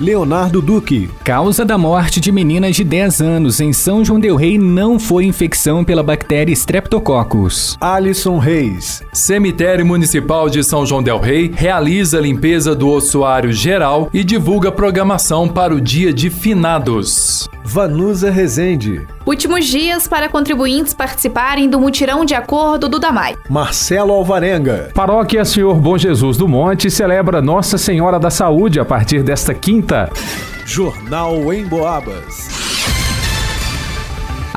Leonardo Duque. Causa da morte de menina de 10 anos em São João del Rei não foi infecção pela bactéria Streptococcus. Alisson Reis. Cemitério Municipal de São João del Rei realiza a limpeza do ossuário geral e divulga programação para o dia de finados. Vanusa Rezende. Últimos dias para contribuintes participarem do mutirão de acordo do DAMAI. Marcelo Alvarenga. Paróquia Senhor Bom Jesus do Monte celebra Nossa Senhora da Saúde a partir desta quinta. Jornal em Boabas.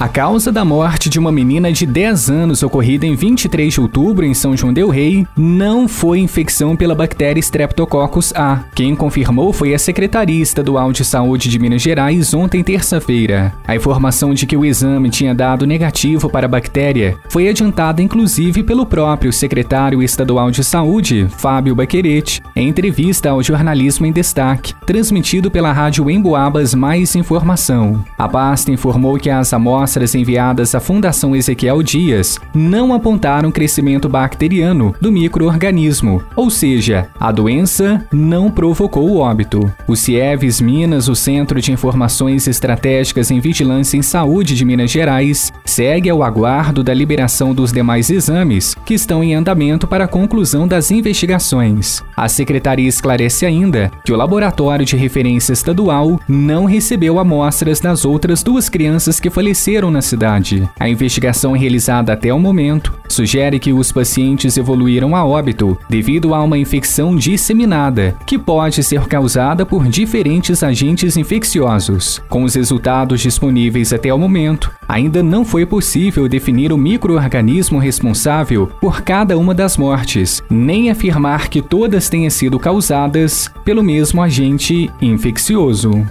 A causa da morte de uma menina de 10 anos ocorrida em 23 de outubro em São João del Rei não foi infecção pela bactéria Streptococcus A. Quem confirmou foi a secretaria estadual de saúde de Minas Gerais ontem terça-feira. A informação de que o exame tinha dado negativo para a bactéria foi adiantada inclusive pelo próprio secretário estadual de saúde, Fábio Baquerete, em entrevista ao Jornalismo em Destaque, transmitido pela rádio Emboabas Mais Informação. A pasta informou que as amostras amostras enviadas à Fundação Ezequiel Dias não apontaram crescimento bacteriano do microorganismo, ou seja, a doença não provocou o óbito. O CIEVES Minas, o Centro de Informações Estratégicas em Vigilância em Saúde de Minas Gerais, segue ao aguardo da liberação dos demais exames que estão em andamento para a conclusão das investigações. A secretaria esclarece ainda que o laboratório de referência estadual não recebeu amostras das outras duas crianças que faleceram na cidade. A investigação realizada até o momento sugere que os pacientes evoluíram a óbito devido a uma infecção disseminada, que pode ser causada por diferentes agentes infecciosos. Com os resultados disponíveis até o momento, ainda não foi possível definir o microorganismo responsável por cada uma das mortes, nem afirmar que todas tenham sido causadas pelo mesmo agente infeccioso.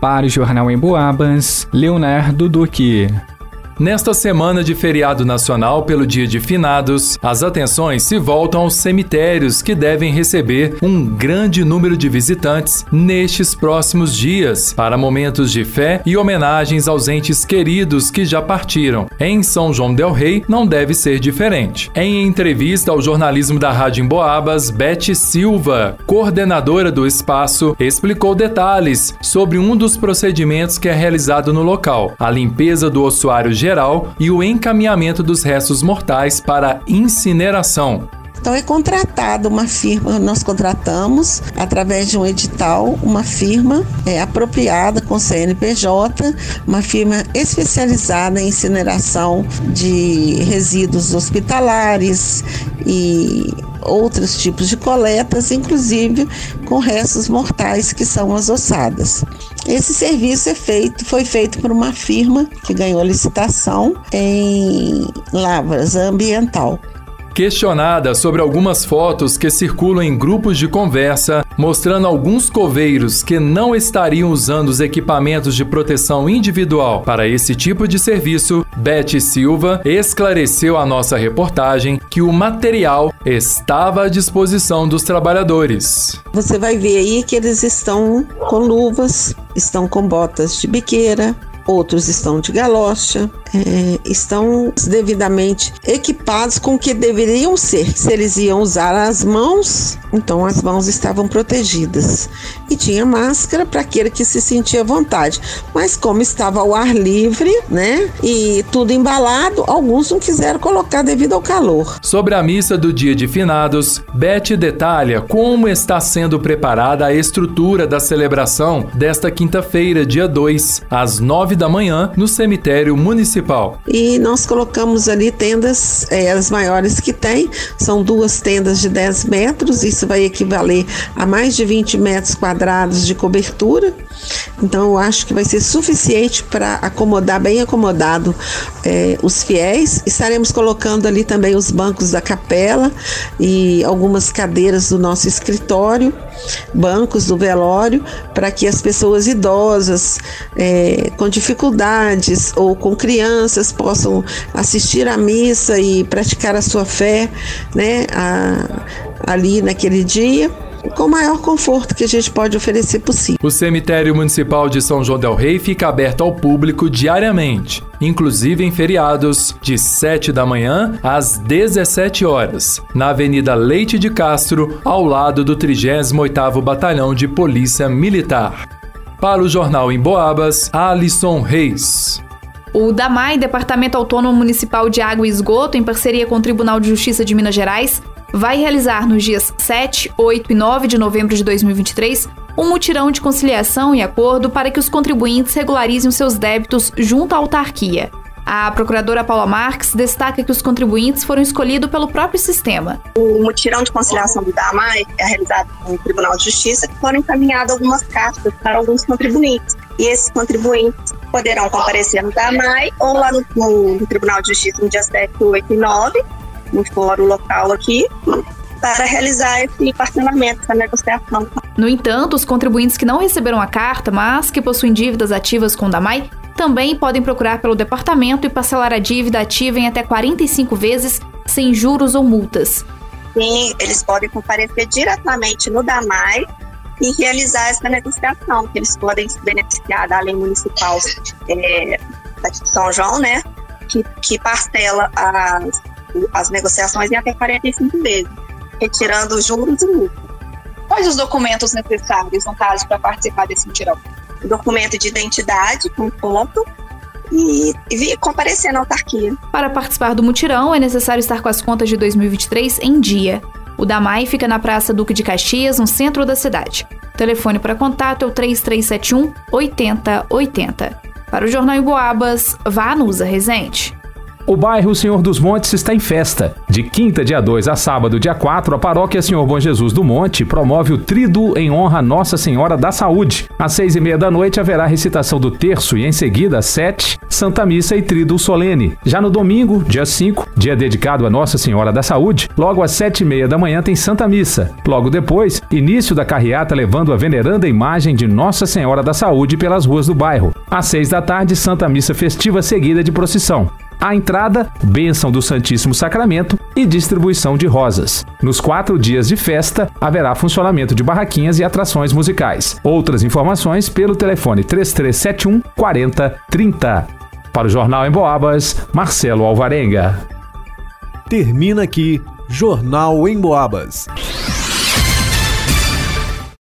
Para o Jornal em Boabas, Leonardo Duque. Nesta semana de feriado nacional pelo Dia de Finados, as atenções se voltam aos cemitérios que devem receber um grande número de visitantes nestes próximos dias para momentos de fé e homenagens aos entes queridos que já partiram. Em São João del Rei não deve ser diferente. Em entrevista ao jornalismo da Rádio Emboabas, Beth Silva, coordenadora do espaço, explicou detalhes sobre um dos procedimentos que é realizado no local, a limpeza do ossuário geral e o encaminhamento dos restos mortais para incineração. Então é contratada uma firma, nós contratamos através de um edital uma firma é, apropriada com CNPJ, uma firma especializada em incineração de resíduos hospitalares e outros tipos de coletas, inclusive com restos mortais que são as ossadas. Esse serviço é feito, foi feito por uma firma que ganhou licitação em Lavras Ambiental. Questionada sobre algumas fotos que circulam em grupos de conversa mostrando alguns coveiros que não estariam usando os equipamentos de proteção individual para esse tipo de serviço, Beth Silva esclareceu à nossa reportagem que o material estava à disposição dos trabalhadores. Você vai ver aí que eles estão com luvas, estão com botas de biqueira, outros estão de galocha, é, estão devidamente equipados com o que deveriam ser. Se eles iam usar as mãos, então as mãos estavam protegidas. E tinha máscara para aquele que se sentia à vontade. Mas como estava ao ar livre, né? E tudo embalado, alguns não quiseram colocar devido ao calor. Sobre a missa do dia de finados, Beth detalha como está sendo preparada a estrutura da celebração desta quinta-feira, dia 2, às 9 da manhã, no cemitério municipal. E nós colocamos ali tendas, é, as maiores que tem, são duas tendas de 10 metros, isso vai equivaler a mais de 20 metros quadrados de cobertura. Então eu acho que vai ser suficiente para acomodar, bem acomodado, é, os fiéis. Estaremos colocando ali também os bancos da capela e algumas cadeiras do nosso escritório bancos do velório para que as pessoas idosas é, com dificuldades ou com crianças possam assistir à missa e praticar a sua fé né, a, ali naquele dia com o maior conforto que a gente pode oferecer possível. O cemitério municipal de São João del Rei fica aberto ao público diariamente, inclusive em feriados, de 7 da manhã às 17 horas, na Avenida Leite de Castro, ao lado do 38º Batalhão de Polícia Militar. Para o jornal em Boabas, Alisson Reis. O DAMAI, Departamento Autônomo Municipal de Água e Esgoto, em parceria com o Tribunal de Justiça de Minas Gerais, vai realizar nos dias 7, 8 e 9 de novembro de 2023 um mutirão de conciliação e acordo para que os contribuintes regularizem os seus débitos junto à autarquia. A procuradora Paula Marques destaca que os contribuintes foram escolhidos pelo próprio sistema. O mutirão de conciliação do DAMAI é realizado no Tribunal de Justiça, que foram encaminhadas algumas cartas para alguns contribuintes. E esses contribuintes poderão comparecer no DAMAI ou lá no, no, no Tribunal de Justiça no dia 7, 8 e 9, no fórum local aqui, para realizar esse parcelamento, essa negociação. No entanto, os contribuintes que não receberam a carta, mas que possuem dívidas ativas com o DAMAI, também podem procurar pelo departamento e parcelar a dívida ativa em até 45 vezes, sem juros ou multas. Sim, eles podem comparecer diretamente no DAMAI e realizar essa negociação, que eles podem se beneficiar da lei municipal é, de São João, né? Que, que parcela as as negociações em até 45 vezes, retirando juros e multas. Quais os documentos necessários, no caso, para participar desse mutirão? Documento de identidade com foto e, e comparecer na autarquia. Para participar do mutirão, é necessário estar com as contas de 2023 em dia. O DAMAI fica na Praça Duque de Caxias, no centro da cidade. O telefone para contato é o 3371 8080. Para o Jornal em Boabas, vá a Nusa Resente. O bairro Senhor dos Montes está em festa. De quinta, dia 2 a sábado, dia 4, a paróquia Senhor Bom Jesus do Monte promove o Trido em honra a Nossa Senhora da Saúde. Às seis e meia da noite haverá recitação do terço e em seguida, às sete, Santa Missa e Trido Solene. Já no domingo, dia 5, dia dedicado a Nossa Senhora da Saúde, logo às sete e meia da manhã tem Santa Missa. Logo depois, início da carreata levando a veneranda imagem de Nossa Senhora da Saúde pelas ruas do bairro. Às seis da tarde, Santa Missa festiva seguida de procissão. A entrada, bênção do Santíssimo Sacramento e distribuição de rosas. Nos quatro dias de festa, haverá funcionamento de barraquinhas e atrações musicais. Outras informações pelo telefone 3371 4030. Para o Jornal em Boabas, Marcelo Alvarenga. Termina aqui Jornal em Boabas.